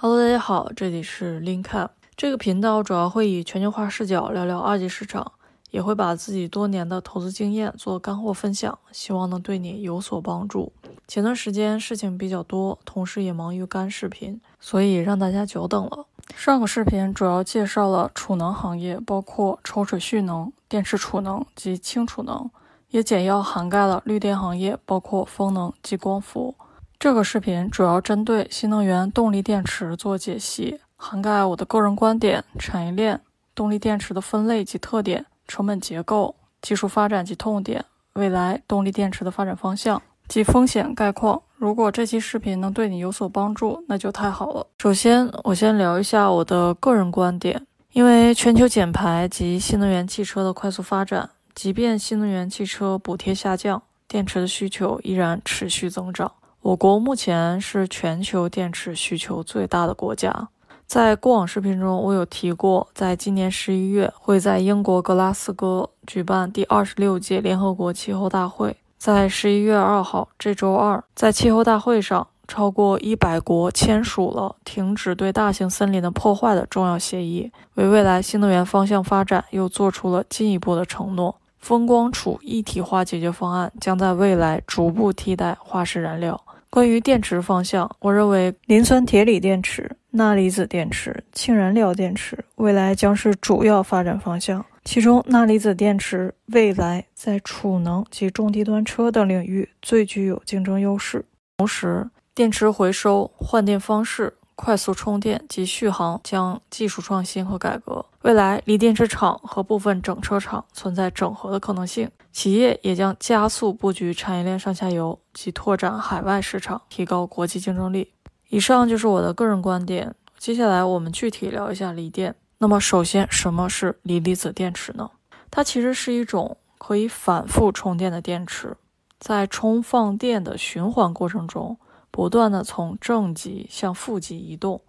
Hello，大家好，这里是 Linkup。这个频道主要会以全球化视角聊聊二级市场，也会把自己多年的投资经验做干货分享，希望能对你有所帮助。前段时间事情比较多，同时也忙于干视频，所以让大家久等了。上个视频主要介绍了储能行业，包括抽水蓄能、电池储能及氢储能，也简要涵盖了绿电行业，包括风能及光伏。这个视频主要针对新能源动力电池做解析，涵盖我的个人观点、产业链、动力电池的分类及特点、成本结构、技术发展及痛点、未来动力电池的发展方向及风险概况。如果这期视频能对你有所帮助，那就太好了。首先，我先聊一下我的个人观点，因为全球减排及新能源汽车的快速发展，即便新能源汽车补贴下降，电池的需求依然持续增长。我国目前是全球电池需求最大的国家。在过往视频中，我有提过，在今年十一月会在英国格拉斯哥举办第二十六届联合国气候大会。在十一月二号这周二，在气候大会上，超过一百国签署了停止对大型森林的破坏的重要协议，为未来新能源方向发展又做出了进一步的承诺。风光储一体化解决方案将在未来逐步替代化石燃料。关于电池方向，我认为磷酸铁锂电池、钠离子电池、氢燃料电池未来将是主要发展方向。其中，钠离子电池未来在储能及中低端车等领域最具有竞争优势。同时，电池回收、换电方式。快速充电及续航将技术创新和改革，未来锂电池厂和部分整车厂存在整合的可能性，企业也将加速布局产业链上下游及拓展海外市场，提高国际竞争力。以上就是我的个人观点。接下来我们具体聊一下锂电。那么，首先，什么是锂离子电池呢？它其实是一种可以反复充电的电池，在充放电的循环过程中。不断的从正极向负极移动，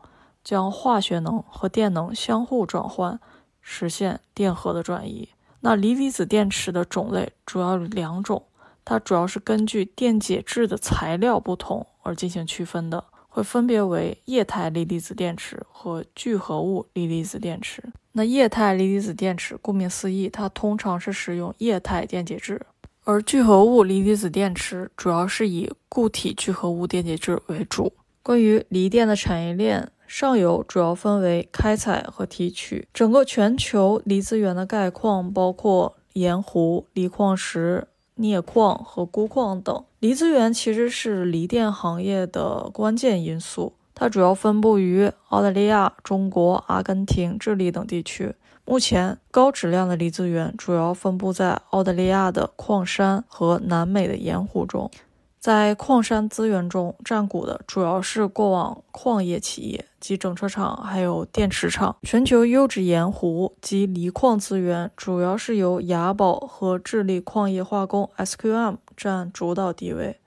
将化学能和电能相互转换，实现电荷的转移。那锂离子电池的种类主要有两种，它主要是根据电解质的材料不同而进行区分的，会分别为液态锂离子电池和聚合物锂离子电池。那液态锂离子电池顾名思义，它通常是使用液态电解质。而聚合物锂离子电池主要是以固体聚合物电解质为主。关于锂电的产业链，上游主要分为开采和提取。整个全球锂资源的概况包括盐湖、锂矿石、镍矿和钴矿等。锂资源其实是锂电行业的关键因素，它主要分布于澳大利亚、中国、阿根廷、智利等地区。目前，高质量的锂资源主要分布在澳大利亚的矿山和南美的盐湖中。在矿山资源中占股的主要是过往矿业企业及整车厂，还有电池厂。全球优质盐湖及锂矿资源主要是由雅宝和智利矿业化工 （SQM） 占主导地位。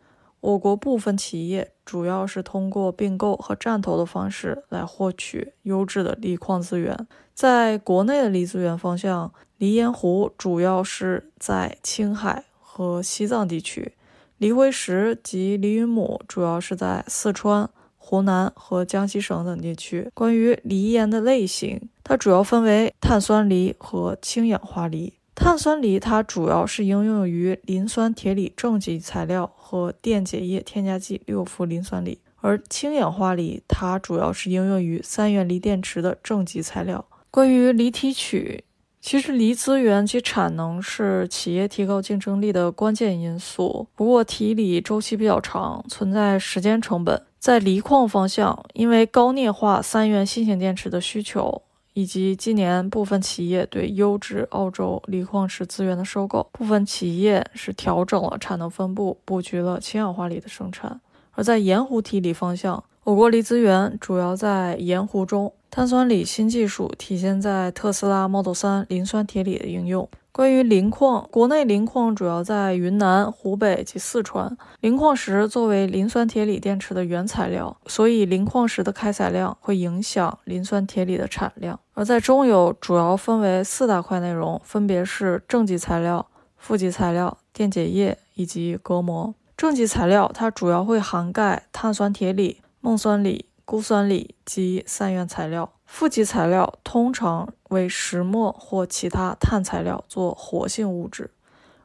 我国部分企业主要是通过并购和战投的方式来获取优质的锂矿资源。在国内的锂资源方向，锂盐湖主要是在青海和西藏地区，锂辉石及锂云母主要是在四川、湖南和江西省等地区。关于锂盐的类型，它主要分为碳酸锂和氢氧化锂。碳酸锂它主要是应用于磷酸铁锂正极材料和电解液添加剂六氟磷酸锂，而氢氧化锂它主要是应用于三元锂电池的正极材料。关于锂提取，其实锂资源及产能是企业提高竞争力的关键因素。不过提锂周期比较长，存在时间成本。在锂矿方向，因为高镍化三元新型电池的需求。以及今年部分企业对优质澳洲锂矿石资源的收购，部分企业是调整了产能分布，布局了氢氧化锂的生产。而在盐湖提锂方向，我国锂资源主要在盐湖中，碳酸锂新技术体现在特斯拉 Model 3磷酸铁锂的应用。关于磷矿，国内磷矿主要在云南、湖北及四川。磷矿石作为磷酸铁锂电池的原材料，所以磷矿石的开采量会影响磷酸铁锂的产量。而在中游，主要分为四大块内容，分别是正极材料、负极材料、电解液以及隔膜。正极材料它主要会涵盖碳酸铁锂、锰酸锂、钴酸锂及三元材料。负极材料通常为石墨或其他碳材料做活性物质，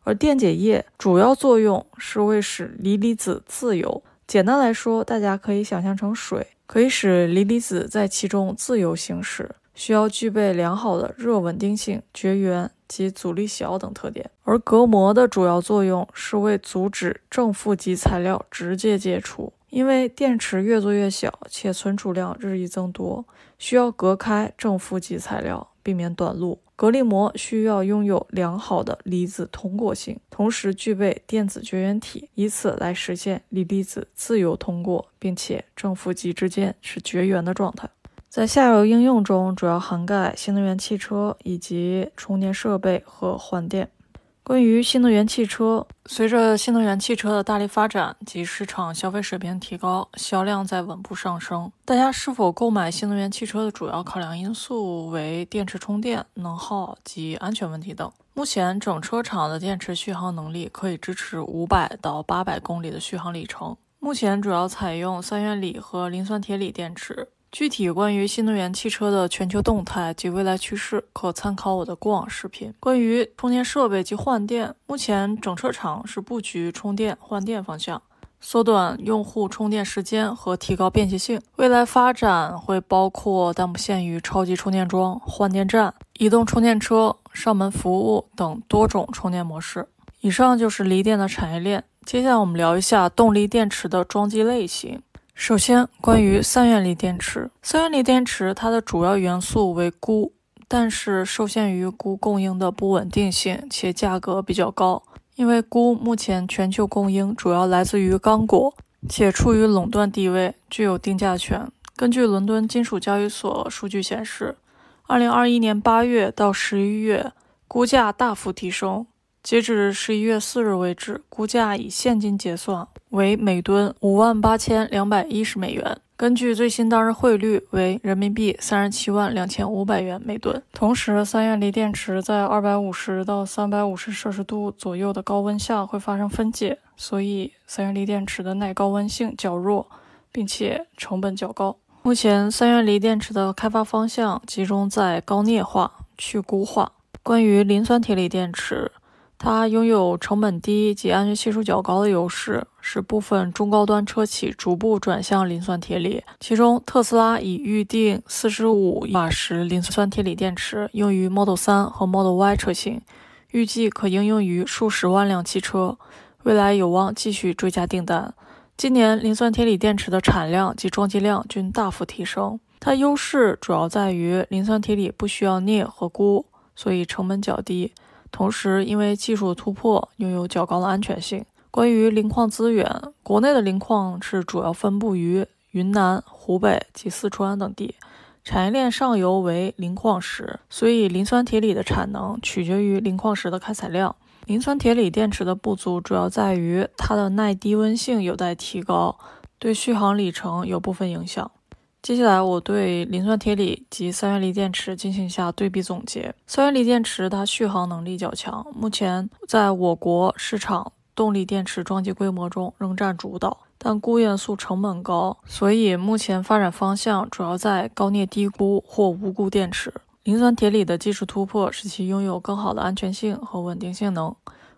而电解液主要作用是为使锂离子自由。简单来说，大家可以想象成水，可以使锂离子在其中自由行驶，需要具备良好的热稳定性、绝缘及阻力小等特点。而隔膜的主要作用是为阻止正负极材料直接接触。因为电池越做越小，且存储量日益增多，需要隔开正负极材料，避免短路。隔离膜需要拥有良好的离子通过性，同时具备电子绝缘体，以此来实现锂离子自由通过，并且正负极之间是绝缘的状态。在下游应用中，主要涵盖新能源汽车以及充电设备和换电。关于新能源汽车，随着新能源汽车的大力发展及市场消费水平提高，销量在稳步上升。大家是否购买新能源汽车的主要考量因素为电池充电能耗及安全问题等。目前，整车厂的电池续航能力可以支持五百到八百公里的续航里程。目前主要采用三元锂和磷酸铁锂电池。具体关于新能源汽车的全球动态及未来趋势，可参考我的过往视频。关于充电设备及换电，目前整车厂是布局充电换电方向，缩短用户充电时间和提高便捷性。未来发展会包括但不限于超级充电桩、换电站、移动充电车、上门服务等多种充电模式。以上就是锂电的产业链。接下来我们聊一下动力电池的装机类型。首先，关于三元锂电池，三元锂电池它的主要元素为钴，但是受限于钴供应的不稳定性且价格比较高，因为钴目前全球供应主要来自于刚果，且处于垄断地位，具有定价权。根据伦敦金属交易所数据显示，二零二一年八月到十一月，钴价大幅提升。截止十一月四日为止，钴价以现金结算为每吨五万八千两百一十美元。根据最新当日汇率为人民币三十七万两千五百元每吨。同时，三元锂电池在二百五十到三百五十摄氏度左右的高温下会发生分解，所以三元锂电池的耐高温性较弱，并且成本较高。目前，三元锂电池的开发方向集中在高镍化、去钴化。关于磷酸铁锂电池。它拥有成本低及安全系数较高的优势，使部分中高端车企逐步转向磷酸铁锂。其中，特斯拉已预定四十五瓦时磷酸铁锂电池用于 Model 3和 Model Y 车型，预计可应用于数十万辆汽车，未来有望继续追加订单。今年，磷酸铁锂电池的产量及装机量均大幅提升。它优势主要在于磷酸铁锂不需要镍和钴，所以成本较低。同时，因为技术的突破，拥有较高的安全性。关于磷矿资源，国内的磷矿是主要分布于云南、湖北及四川等地，产业链上游为磷矿石，所以磷酸铁锂的产能取决于磷矿石的开采量。磷酸铁锂电池的不足主要在于它的耐低温性有待提高，对续航里程有部分影响。接下来，我对磷酸铁锂及三元锂电池进行一下对比总结。三元锂电池它续航能力较强，目前在我国市场动力电池装机规模中仍占主导，但钴元素成本高，所以目前发展方向主要在高镍低钴或无钴电池。磷酸铁锂的技术突破使其拥有更好的安全性和稳定性能。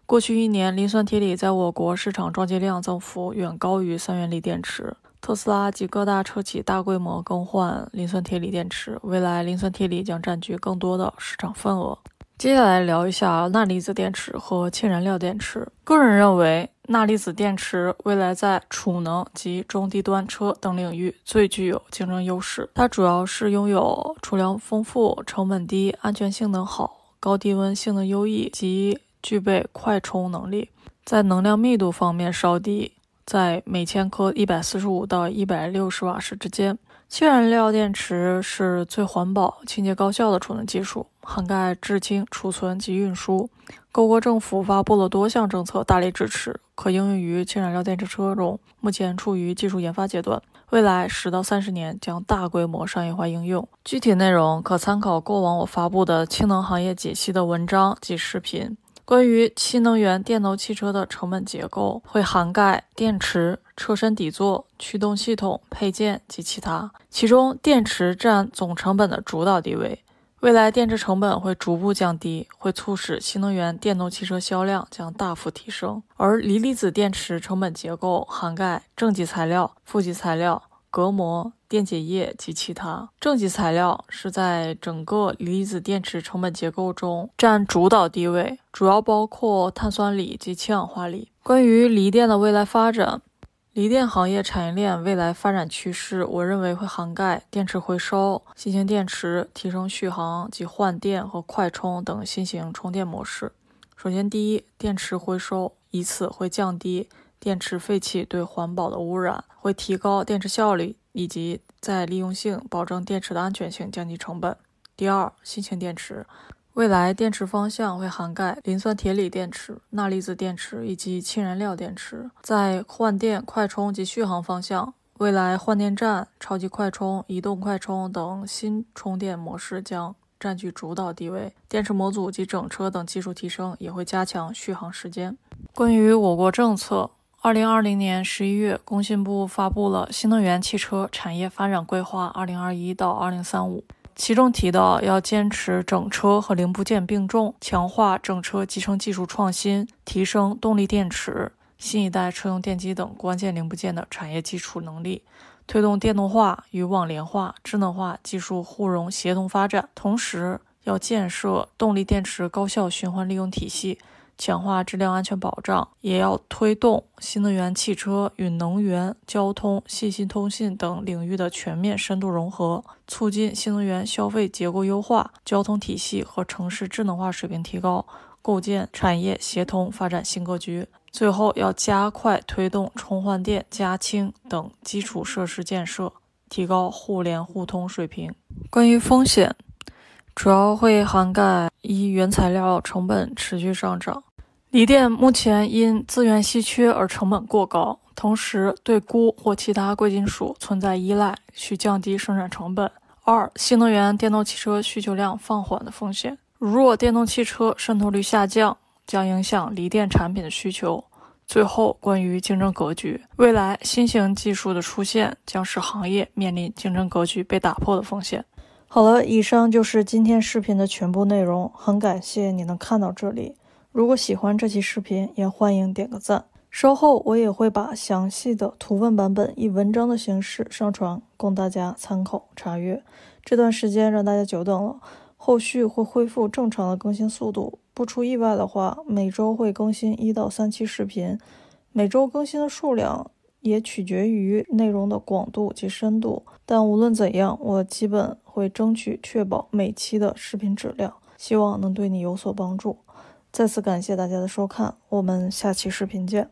过去一年，磷酸铁锂在我国市场装机量增幅远高于三元锂电池。特斯拉及各大车企大规模更换磷酸铁锂电池，未来磷酸铁锂将占据更多的市场份额。接下来聊一下钠离子电池和氢燃料电池。个人认为，钠离子电池未来在储能及中低端车等领域最具有竞争优势。它主要是拥有储量丰富、成本低、安全性能好、高低温性能优异及具备快充能力，在能量密度方面稍低。在每千克一百四十五到一百六十瓦时之间。氢燃料电池是最环保、清洁高效的储能技术，涵盖制氢、储存及运输。各国政府发布了多项政策，大力支持，可应用于氢燃料电池车中。目前处于技术研发阶段，未来十到三十年将大规模商业化应用。具体内容可参考过往我发布的氢能行业解析的文章及视频。关于新能源电动汽车的成本结构，会涵盖电池、车身底座、驱动系统、配件及其他，其中电池占总成本的主导地位。未来电池成本会逐步降低，会促使新能源电动汽车销量将大幅提升。而锂离子电池成本结构涵盖正极材料、负极材料、隔膜、电解液及其他。正极材料是在整个锂离子电池成本结构中占主导地位，主要包括碳酸锂及氢氧化锂。关于锂电的未来发展。锂电行业产业链未来发展趋势，我认为会涵盖电池回收、新型电池、提升续航及换电和快充等新型充电模式。首先，第一，电池回收，以此会降低电池废气对环保的污染，会提高电池效率以及再利用性，保证电池的安全性，降低成本。第二，新型电池。未来电池方向会涵盖磷酸铁锂电池、钠离子电池以及氢燃料电池。在换电、快充及续航方向，未来换电站、超级快充、移动快充等新充电模式将占据主导地位。电池模组及整车等技术提升也会加强续航时间。关于我国政策，二零二零年十一月，工信部发布了《新能源汽车产业发展规划（二零二一到二零三五）》。其中提到，要坚持整车和零部件并重，强化整车集成技术创新，提升动力电池、新一代车用电机等关键零部件的产业基础能力，推动电动化与网联化、智能化技术互融协同发展。同时，要建设动力电池高效循环利用体系。强化质量安全保障，也要推动新能源汽车与能源、交通、信息通信等领域的全面深度融合，促进新能源消费结构优化、交通体系和城市智能化水平提高，构建产业协同发展新格局。最后，要加快推动充换电、加氢等基础设施建设，提高互联互通水平。关于风险，主要会涵盖一原材料成本持续上涨。锂电目前因资源稀缺而成本过高，同时对钴或其他贵金属存在依赖，需降低生产成本。二、新能源电动汽车需求量放缓的风险。如若电动汽车渗透率下降，将影响锂电产品的需求。最后，关于竞争格局，未来新型技术的出现将使行业面临竞争格局被打破的风险。好了，以上就是今天视频的全部内容，很感谢你能看到这里。如果喜欢这期视频，也欢迎点个赞。稍后我也会把详细的图文版本以文章的形式上传，供大家参考查阅。这段时间让大家久等了，后续会恢复正常的更新速度。不出意外的话，每周会更新一到三期视频，每周更新的数量也取决于内容的广度及深度。但无论怎样，我基本会争取确保每期的视频质量，希望能对你有所帮助。再次感谢大家的收看，我们下期视频见。